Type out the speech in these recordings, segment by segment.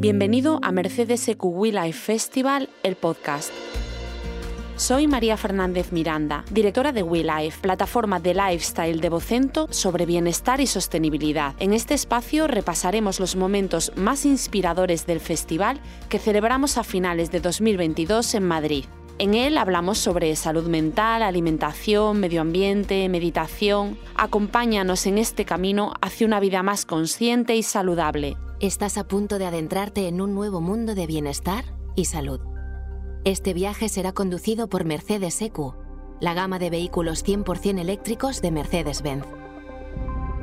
Bienvenido a Mercedes EQ Life Festival, el podcast. Soy María Fernández Miranda, directora de WeLife, plataforma de lifestyle de Vocento sobre bienestar y sostenibilidad. En este espacio repasaremos los momentos más inspiradores del festival que celebramos a finales de 2022 en Madrid. En él hablamos sobre salud mental, alimentación, medio ambiente, meditación. Acompáñanos en este camino hacia una vida más consciente y saludable. Estás a punto de adentrarte en un nuevo mundo de bienestar y salud. Este viaje será conducido por Mercedes EQ, la gama de vehículos 100% eléctricos de Mercedes-Benz.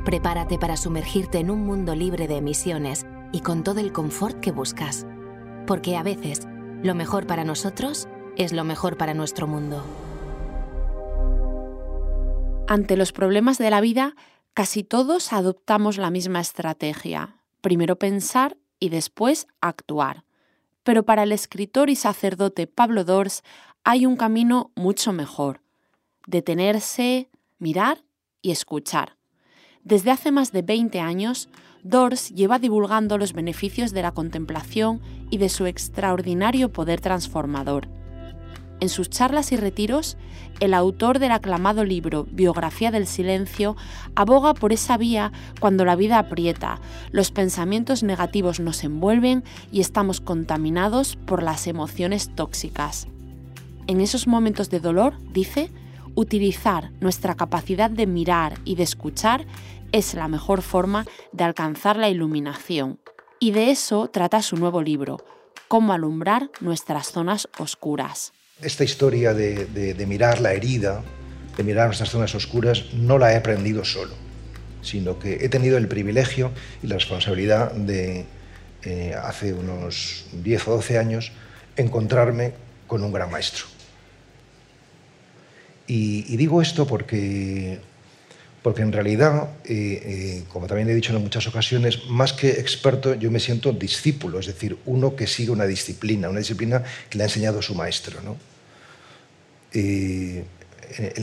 Prepárate para sumergirte en un mundo libre de emisiones y con todo el confort que buscas. Porque a veces, lo mejor para nosotros es lo mejor para nuestro mundo. Ante los problemas de la vida, casi todos adoptamos la misma estrategia. Primero pensar y después actuar. Pero para el escritor y sacerdote Pablo Dors hay un camino mucho mejor. Detenerse, mirar y escuchar. Desde hace más de 20 años, Dors lleva divulgando los beneficios de la contemplación y de su extraordinario poder transformador. En sus charlas y retiros, el autor del aclamado libro Biografía del Silencio aboga por esa vía cuando la vida aprieta, los pensamientos negativos nos envuelven y estamos contaminados por las emociones tóxicas. En esos momentos de dolor, dice, utilizar nuestra capacidad de mirar y de escuchar es la mejor forma de alcanzar la iluminación. Y de eso trata su nuevo libro, Cómo alumbrar nuestras zonas oscuras esta historia de, mirar la herida, de mirar nuestras zonas oscuras, no la he aprendido solo, sino que he tenido el privilegio y la responsabilidad de, eh, hace unos 10 o 12 años, encontrarme con un gran maestro. Y, digo esto porque, porque en realidad, eh, eh, como también he dicho en muchas ocasiones, más que experto, yo me siento discípulo, es decir, uno que sigue una disciplina, una disciplina que le ha enseñado su maestro. ¿no? En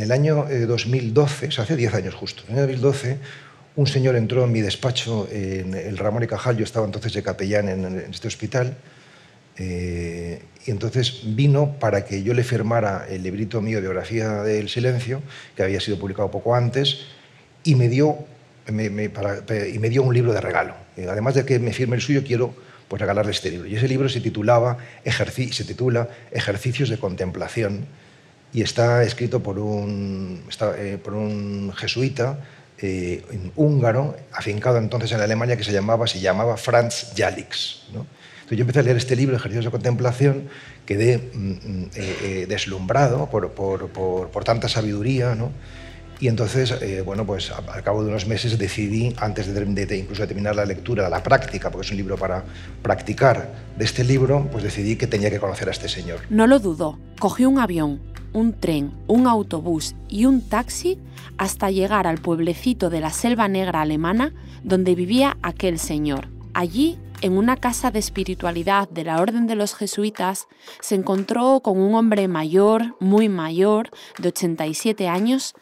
el año 2012, eh, o sea, hace 10 años justo, en el año 2012, un señor entró en mi despacho, en el Ramón y Cajal, yo estaba entonces de capellán en, este hospital, eh, y entonces vino para que yo le firmara el librito mío, Biografía del Silencio, que había sido publicado poco antes, y me dio, y me dio un libro de regalo. Eh, además de que me firme el suyo, quiero pues, regalarle este libro. Y ese libro se, titulaba, se titula Ejercicios de Contemplación, y está escrito por un, eh, por un jesuita eh, húngaro, afincado entonces en Alemania, que se llamaba, se llamaba Franz Jalix. Entonces yo empecé a leer este libro, Ejercicios de Contemplación, quedé mm, mm, eh, deslumbrado por, por, por, tanta sabiduría, ¿no? Y entonces, bueno, pues al cabo de unos meses decidí, antes de, de, incluso de terminar la lectura, la práctica, porque es un libro para practicar de este libro, pues decidí que tenía que conocer a este señor. No lo dudó, cogió un avión, un tren, un autobús y un taxi hasta llegar al pueblecito de la Selva Negra alemana donde vivía aquel señor. Allí, en una casa de espiritualidad de la Orden de los Jesuitas, se encontró con un hombre mayor, muy mayor, de 87 años,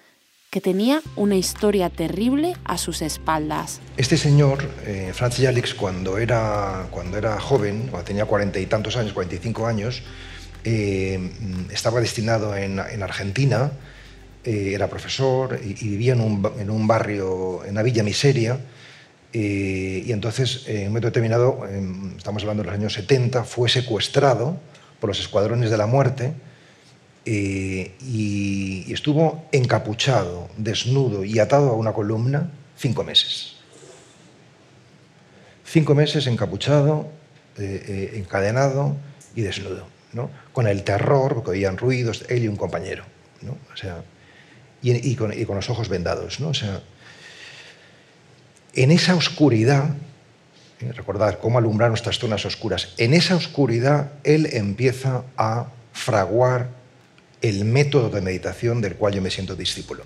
que tenía una historia terrible a sus espaldas. Este señor, eh, Franz Jalix, cuando era, cuando era joven, cuando tenía cuarenta y tantos años, 45 años, eh, estaba destinado en, Argentina, eh, era profesor y, vivía en un, barrio, en la Villa Miseria, eh, y entonces en un momento determinado, estamos hablando de los años 70, fue secuestrado por los escuadrones de la muerte y, estuvo encapuchado, desnudo y atado a una columna cinco meses. Cinco meses encapuchado, encadenado y desnudo con el terror, porque oían ruidos, él y un compañero. O sea, y, con, los ojos vendados. ¿no? O sea, en esa oscuridad, ¿eh? recordad cómo alumbrar nuestras zonas oscuras, en esa oscuridad él empieza a fraguar el método de meditación del cual yo me siento discípulo.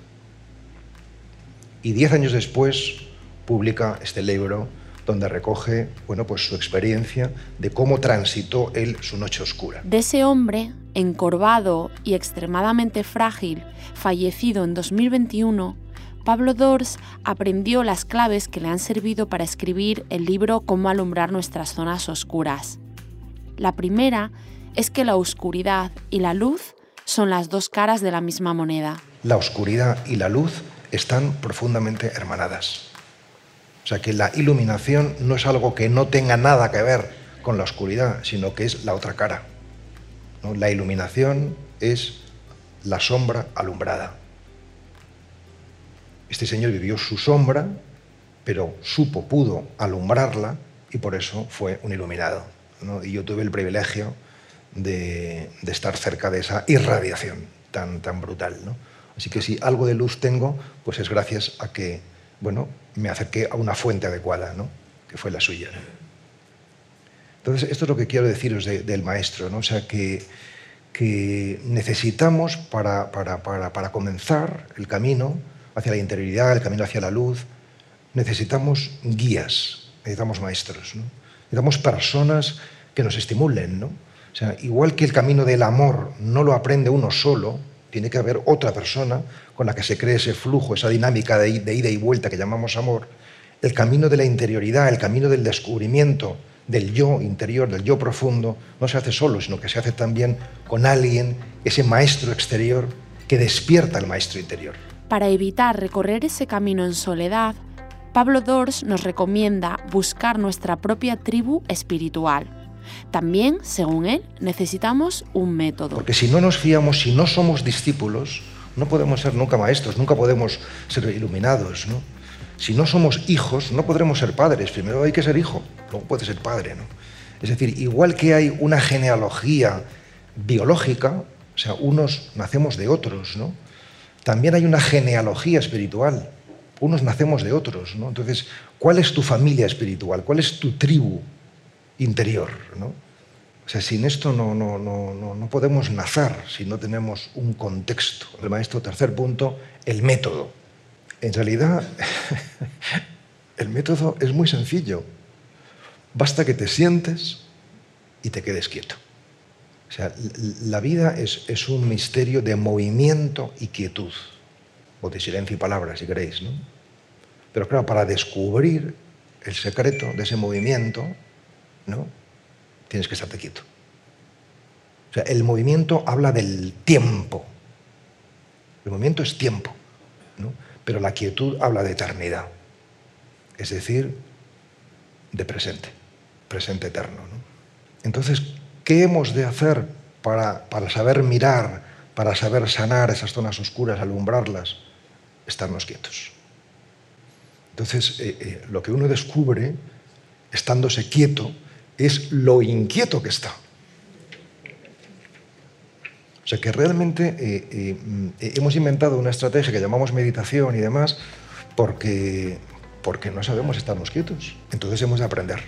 Y diez años después publica este libro donde recoge bueno, pues su experiencia de cómo transitó él su noche oscura. De ese hombre, encorvado y extremadamente frágil, fallecido en 2021, Pablo Dors aprendió las claves que le han servido para escribir el libro Cómo alumbrar nuestras zonas oscuras. La primera es que la oscuridad y la luz son las dos caras de la misma moneda. La oscuridad y la luz están profundamente hermanadas. O sea que la iluminación no es algo que no tenga nada que ver con la oscuridad, sino que es la otra cara. La iluminación es la sombra alumbrada. Este señor vivió su sombra, pero supo, pudo alumbrarla y por eso fue un iluminado. Y yo tuve el privilegio de, estar cerca de esa irradiación tan, tan brutal. Así que si algo de luz tengo, pues es gracias a que bueno, me acerqué a una fuente adecuada, ¿no? que fue la suya. Entonces, esto es lo que quiero deciros del maestro, ¿no? o sea, que, que necesitamos para, para, para, para, comenzar el camino hacia la interioridad, el camino hacia la luz, necesitamos guías, necesitamos maestros, ¿no? necesitamos personas que nos estimulen. ¿no? Igual que el camino del amor no lo aprende uno solo, tiene que haber otra persona con la que se cree ese flujo, esa dinámica de, ida y vuelta que llamamos amor. El camino de la interioridad, el camino del descubrimiento del yo interior, del yo profundo, no se hace solo, sino que se hace también con alguien, ese maestro exterior que despierta al maestro interior. Para evitar recorrer ese camino en soledad, Pablo Dors nos recomienda buscar nuestra propia tribu espiritual también, según él, necesitamos un método. Porque si no nos fiamos, si no somos discípulos, no podemos ser nunca maestros, nunca podemos ser iluminados. ¿no? Si no somos hijos, no podremos ser padres. Primero hay que ser hijo, luego puede ser padre. ¿no? Es decir, igual que hay una genealogía biológica, o sea, unos nacemos de otros, ¿no? También hay una genealogía espiritual. Unos nacemos de otros, ¿no? Entonces, ¿cuál es tu familia espiritual? ¿Cuál es tu tribu interior. ¿no? O sea, sin esto no, no, no, no, podemos nacer si no tenemos un contexto. El maestro, tercer punto, el método. En realidad, el método es muy sencillo. Basta que te sientes y te quedes quieto. O sea, la vida es, es un misterio de movimiento y quietud, o de silencio y palabras, si queréis. ¿no? Pero claro, para descubrir el secreto de ese movimiento, ¿no? Tienes que estarte quieto. O sea, el movimiento habla del tiempo. El movimiento es tiempo, ¿no? pero la quietud habla de eternidad. Es decir, de presente, presente eterno. ¿no? Entonces, ¿qué hemos de hacer para, para saber mirar, para saber sanar esas zonas oscuras, alumbrarlas? Estarnos quietos. Entonces, eh, eh, lo que uno descubre, estándose quieto, es lo inquieto que está. O sea que realmente eh, eh, eh, hemos inventado una estrategia que llamamos meditación y demás porque, porque no sabemos estarnos quietos. Entonces hemos de aprender,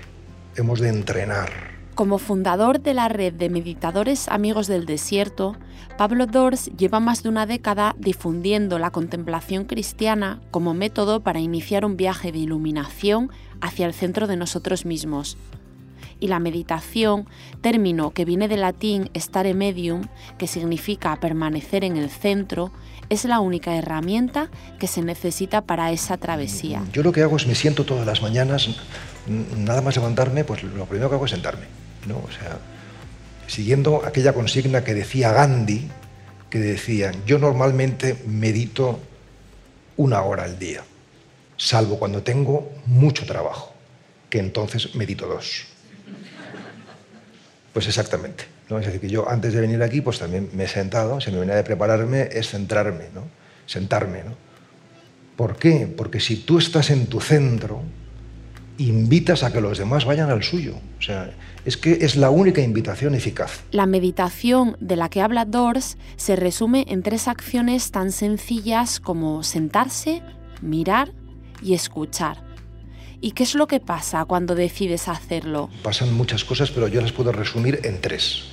hemos de entrenar. Como fundador de la red de meditadores amigos del desierto, Pablo Dors lleva más de una década difundiendo la contemplación cristiana como método para iniciar un viaje de iluminación hacia el centro de nosotros mismos, y la meditación, término que viene del latín stare medium, que significa permanecer en el centro, es la única herramienta que se necesita para esa travesía. Yo lo que hago es me siento todas las mañanas, nada más levantarme, pues lo primero que hago es sentarme, ¿no? O sea, siguiendo aquella consigna que decía Gandhi, que decía, yo normalmente medito una hora al día, salvo cuando tengo mucho trabajo, que entonces medito dos. Pues exactamente. ¿no? Es decir, que yo antes de venir aquí, pues también me he sentado, si me venía de prepararme, es centrarme, ¿no? sentarme. ¿no? ¿Por qué? Porque si tú estás en tu centro, invitas a que los demás vayan al suyo. O sea, es que es la única invitación eficaz. La meditación de la que habla Dors se resume en tres acciones tan sencillas como sentarse, mirar y escuchar. ¿Y qué es lo que pasa cuando decides hacerlo? Pasan muchas cosas, pero yo las puedo resumir en tres.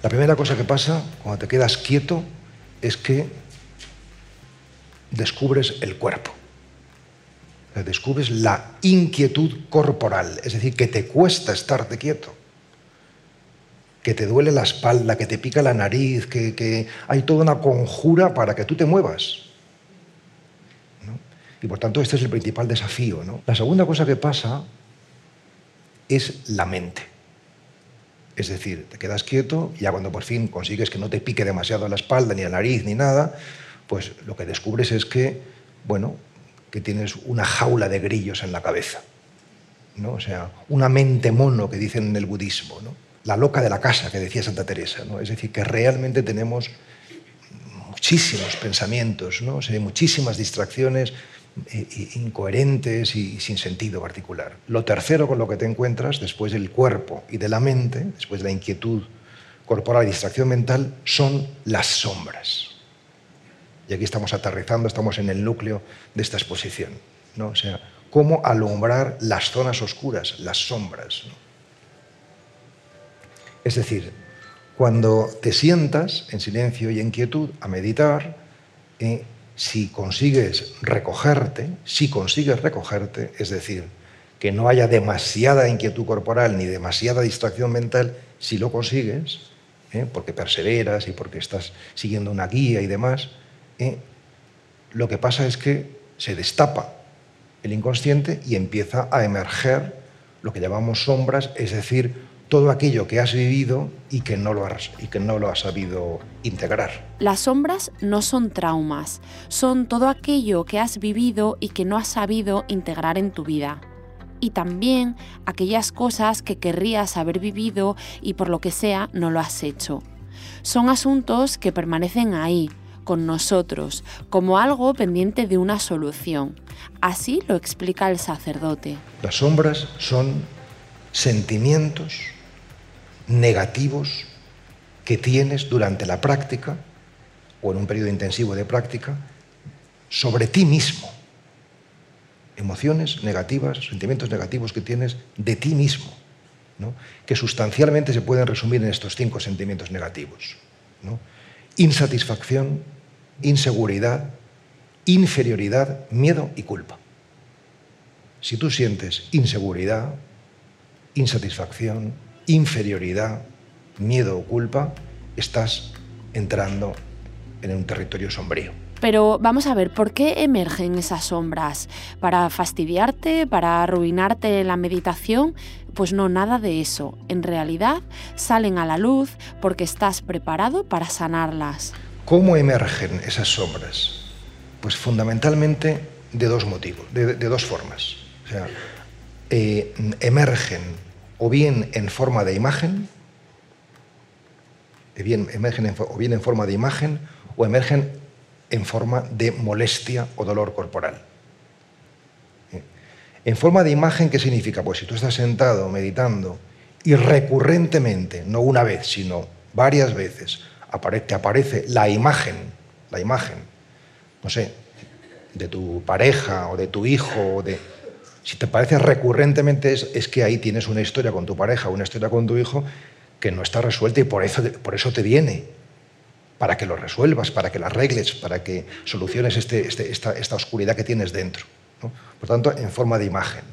La primera cosa que pasa cuando te quedas quieto es que descubres el cuerpo. Descubres la inquietud corporal, es decir, que te cuesta estarte quieto, que te duele la espalda, que te pica la nariz, que, que hay toda una conjura para que tú te muevas. Y por tanto este es el principal desafío. ¿no? La segunda cosa que pasa es la mente. Es decir, te quedas quieto y ya cuando por fin consigues que no te pique demasiado la espalda, ni la nariz, ni nada, pues lo que descubres es que, bueno, que tienes una jaula de grillos en la cabeza. ¿no? O sea, una mente mono que dicen en el budismo, ¿no? la loca de la casa que decía Santa Teresa. ¿no? Es decir, que realmente tenemos muchísimos pensamientos, ¿no? o muchísimas distracciones incoherentes y sin sentido particular. Lo tercero con lo que te encuentras después del cuerpo y de la mente, después de la inquietud corporal y distracción mental, son las sombras. Y aquí estamos aterrizando, estamos en el núcleo de esta exposición. ¿no? O sea, cómo alumbrar las zonas oscuras, las sombras. Es decir, cuando te sientas en silencio y en quietud a meditar, eh, si consigues recogerte, si consigues recogerte, es decir, que no haya demasiada inquietud corporal ni demasiada distracción mental, si lo consigues, eh, porque perseveras y porque estás siguiendo una guía y demás, eh, lo que pasa es que se destapa el inconsciente y empieza a emerger lo que llamamos sombras, es decir, todo aquello que has vivido y que no lo has, y que no lo has sabido integrar. Las sombras no son traumas, son todo aquello que has vivido y que no has sabido integrar en tu vida. Y también aquellas cosas que querrías haber vivido y por lo que sea no lo has hecho. Son asuntos que permanecen ahí, con nosotros, como algo pendiente de una solución. Así lo explica el sacerdote. Las sombras son sentimientos negativos que tienes durante la práctica o en un periodo intensivo de práctica sobre ti mismo. Emociones negativas, sentimientos negativos que tienes de ti mismo, que sustancialmente se pueden resumir en estos cinco sentimientos negativos. Insatisfacción, inseguridad, inferioridad, miedo y culpa. Si tú sientes inseguridad, insatisfacción, inferioridad, miedo o culpa, estás entrando en un territorio sombrío. Pero vamos a ver, ¿por qué emergen esas sombras? ¿Para fastidiarte? ¿Para arruinarte la meditación? Pues no, nada de eso. En realidad salen a la luz porque estás preparado para sanarlas. ¿Cómo emergen esas sombras? Pues fundamentalmente de dos motivos, de, dos formas. O sea, eh, emergen o bien en forma de imagen, bien, emergen o bien en forma de imagen, o emergen en forma de molestia o dolor corporal. ¿Eh? En forma de imagen, ¿qué significa? Pues si tú estás sentado meditando y recurrentemente, no una vez, sino varias veces, te aparece la imagen, la imagen, no sé, de tu pareja o de tu hijo, o de, si te parece recurrentemente es, que ahí tienes una historia con tu pareja, una historia con tu hijo que no está resuelta y por eso, por eso te viene, para que lo resuelvas, para que la arregles, para que soluciones este, este, esta, oscuridad que tienes dentro. Por tanto, en forma de imagen.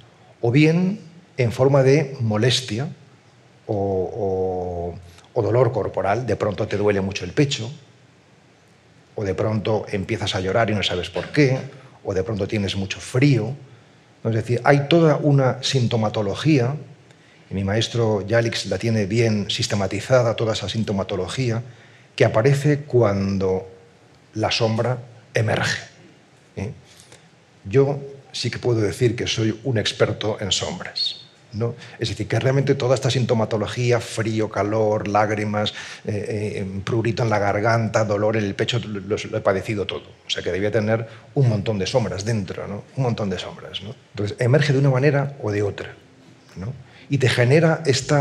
O bien en forma de molestia o dolor corporal, de pronto te duele mucho el pecho, o de pronto empiezas a llorar y no sabes por qué, o de pronto tienes mucho frío. Es decir, hay toda una sintomatología, y mi maestro Yalix la tiene bien sistematizada, toda esa sintomatología, que aparece cuando la sombra emerge. ¿eh? Yo sí que puedo decir que soy un experto en sombras. Es decir, que realmente toda esta sintomatología, frío, calor, lágrimas, eh, eh, prurito en la garganta, dolor en el pecho, lo, he padecido todo. O sea que debía tener un montón de sombras dentro, ¿no? un montón de sombras. Entonces, emerge de una manera o de otra. Y te genera este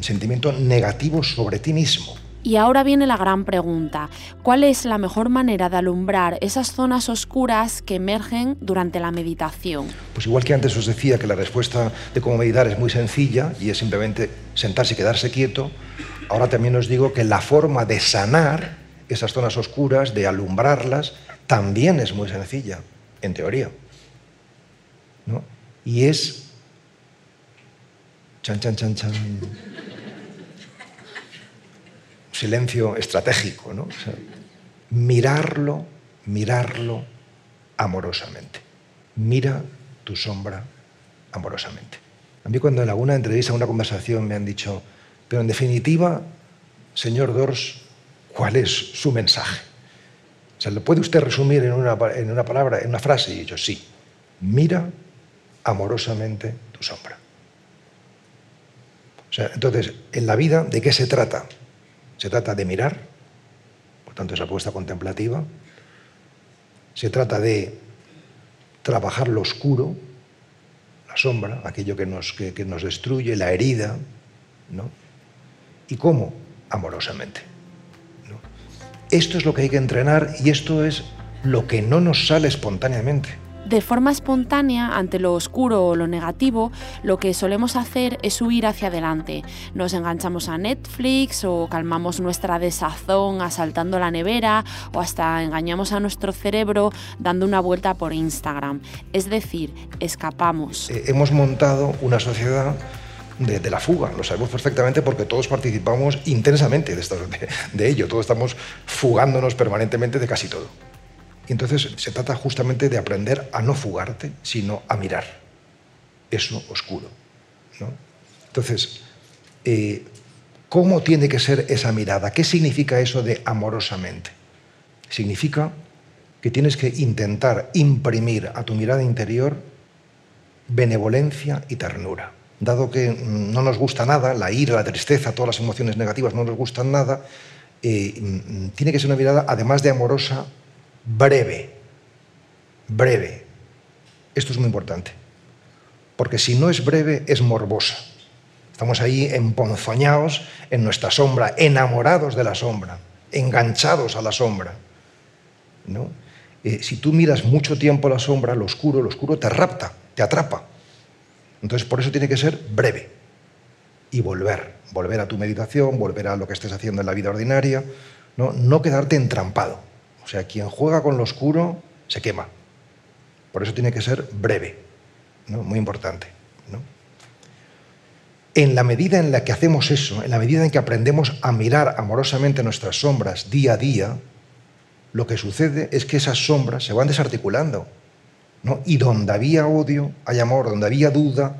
sentimiento negativo sobre ti mismo. Y ahora viene la gran pregunta, ¿cuál es la mejor manera de alumbrar esas zonas oscuras que emergen durante la meditación? Pues igual que antes os decía que la respuesta de cómo meditar es muy sencilla y es simplemente sentarse y quedarse quieto, ahora también os digo que la forma de sanar esas zonas oscuras, de alumbrarlas, también es muy sencilla, en teoría. Y es... Chan, chan, chan, chan silencio estratégico, ¿no? mirarlo, mirarlo amorosamente. Mira tu sombra amorosamente. A mí cuando en alguna entrevista, en una conversación me han dicho, pero en definitiva, señor Dors, ¿cuál es su mensaje? O sea, ¿lo puede usted resumir en una, en una palabra, en una frase? Y yo, sí, mira amorosamente tu sombra. O sea, entonces, en la vida, ¿de qué se trata? Se trata de mirar, por tanto, esa apuesta contemplativa. Se trata de trabajar lo oscuro, la sombra, aquello que nos, que, nos destruye, la herida, ¿no? ¿Y cómo? Amorosamente. Esto es lo que hay que entrenar y esto es lo que no nos sale espontáneamente. De forma espontánea, ante lo oscuro o lo negativo, lo que solemos hacer es huir hacia adelante. Nos enganchamos a Netflix o calmamos nuestra desazón asaltando la nevera o hasta engañamos a nuestro cerebro dando una vuelta por Instagram. Es decir, escapamos. Eh, hemos montado una sociedad de, la fuga. Lo sabemos perfectamente porque todos participamos intensamente de, de ello. Todos estamos fugándonos permanentemente de casi todo. Entonces se trata justamente de aprender a no fugarte, sino a mirar eso oscuro. Entonces, eh, ¿cómo tiene que ser esa mirada? ¿Qué significa eso de amorosamente? Significa que tienes que intentar imprimir a tu mirada interior benevolencia y ternura. Dado que no nos gusta nada, la ira, la tristeza, todas las emociones negativas no nos gustan nada, eh, tiene que ser una mirada, además de amorosa, breve, breve. Esto es muy importante, porque si no es breve, es morbosa. Estamos ahí emponzoñados en nuestra sombra, enamorados de la sombra, enganchados a la sombra. ¿no? Eh, si tú miras mucho tiempo la sombra, lo oscuro, lo oscuro te rapta, te atrapa. Entonces, por eso tiene que ser breve y volver, volver a tu meditación, volver a lo que estés haciendo en la vida ordinaria, no, no quedarte entrampado. O sea, quien juega con lo oscuro se quema. Por eso tiene que ser breve, ¿no? muy importante. En la medida en la que hacemos eso, en la medida en que aprendemos a mirar amorosamente nuestras sombras día a día, lo que sucede es que esas sombras se van desarticulando. Y donde había odio, hay amor, donde había duda,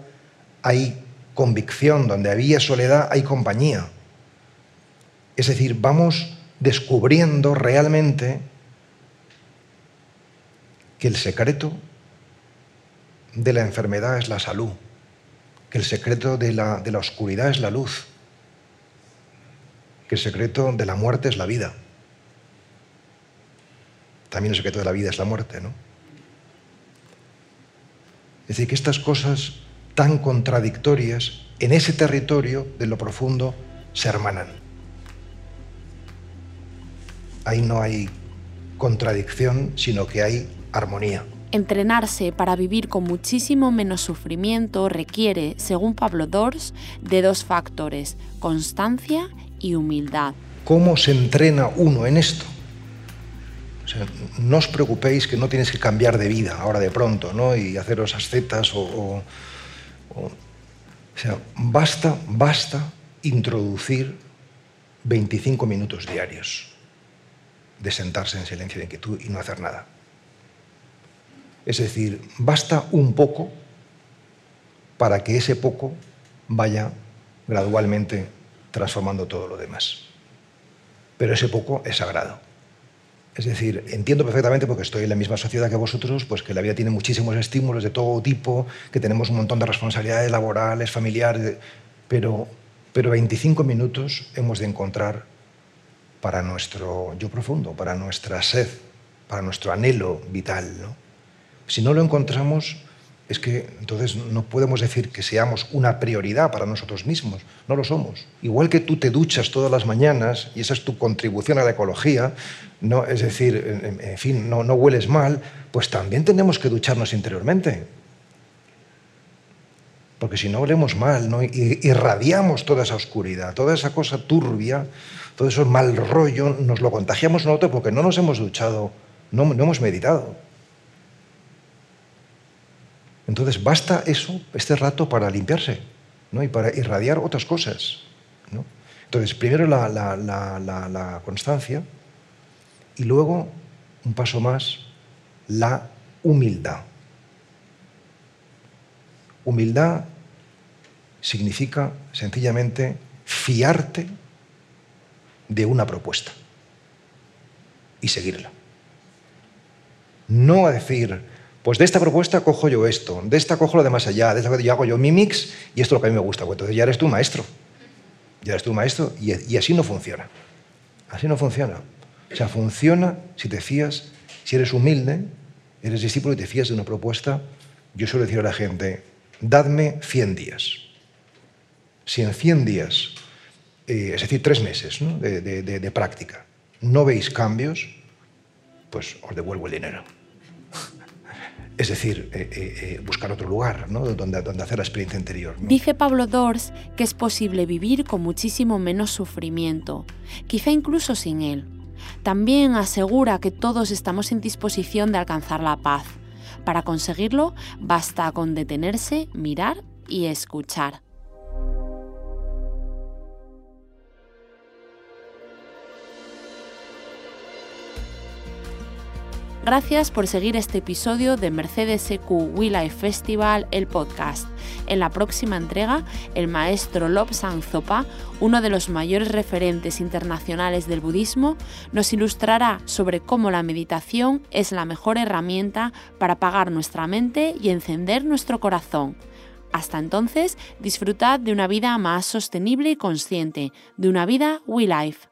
hay convicción, donde había soledad, hay compañía. Es decir, vamos descubriendo realmente que el secreto de la enfermedad es la salud, que el secreto de la, de la oscuridad es la luz, que el secreto de la muerte es la vida. También el secreto de la vida es la muerte, ¿no? Es decir, que estas cosas tan contradictorias en ese territorio de lo profundo se hermanan. Ahí no hay contradicción, sino que hay armonía. Entrenarse para vivir con muchísimo menos sufrimiento requiere, según Pablo Dors, de dos factores, constancia y humildad. ¿Cómo se entrena uno en esto? no os preocupéis que no tienes que cambiar de vida ahora de pronto, ¿no? Y haceros ascetas o, o, o sea, basta, basta introducir 25 minutos diarios de sentarse en silencio de inquietud y no hacer nada. Es decir, basta un poco para que ese poco vaya gradualmente transformando todo lo demás. Pero ese poco es sagrado. Es decir, entiendo perfectamente, porque estoy en la misma sociedad que vosotros, pues que la vida tiene muchísimos estímulos de todo tipo, que tenemos un montón de responsabilidades laborales, familiares, pero, pero 25 minutos hemos de encontrar para nuestro yo profundo, para nuestra sed, para nuestro anhelo vital. ¿no? Si no lo encontramos, es que entonces no podemos decir que seamos una prioridad para nosotros mismos, no lo somos. Igual que tú te duchas todas las mañanas y esa es tu contribución a la ecología, no, es decir, en, fin, no, no hueles mal, pues también tenemos que ducharnos interiormente. Porque si no olemos mal, ¿no? irradiamos toda esa oscuridad, toda esa cosa turbia, todo eso mal rollo, nos lo contagiamos nosotros porque no nos hemos duchado, no, no hemos meditado. Entonces basta eso, este rato, para limpiarse ¿no? y para irradiar otras cosas. ¿no? Entonces, primero la, la, la, constancia y luego, un paso más, la humildad. Humildad significa sencillamente fiarte de una propuesta y seguirla. No a decir, pues de esta propuesta cojo yo esto, de esta cojo lo de más allá, de esta yo hago yo mi mix y esto es lo que a mí me gusta. Pues entonces ya eres tú maestro. Ya eres tú maestro y, así no funciona. Así no funciona. O sea, funciona si te fías, si eres humilde, eres discípulo y te fías de una propuesta. Yo suelo decir a la gente, dadme 100 días. Si en 100 días, eh, es decir, tres meses de práctica, no veis cambios, pues os devuelvo el dinero. Es decir, eh, eh, buscar otro lugar ¿no? donde, donde, hacer la experiencia interior. Dice Pablo Dors que es posible vivir con muchísimo menos sufrimiento, quizá incluso sin él. También asegura que todos estamos en disposición de alcanzar la paz. Para conseguirlo, basta con detenerse, mirar y escuchar. Gracias por seguir este episodio de Mercedes EQ We Festival, el podcast. En la próxima entrega, el maestro Lobsang Zopa, uno de los mayores referentes internacionales del budismo, nos ilustrará sobre cómo la meditación es la mejor herramienta para apagar nuestra mente y encender nuestro corazón. Hasta entonces, disfrutad de una vida más sostenible y consciente, de una vida We Life.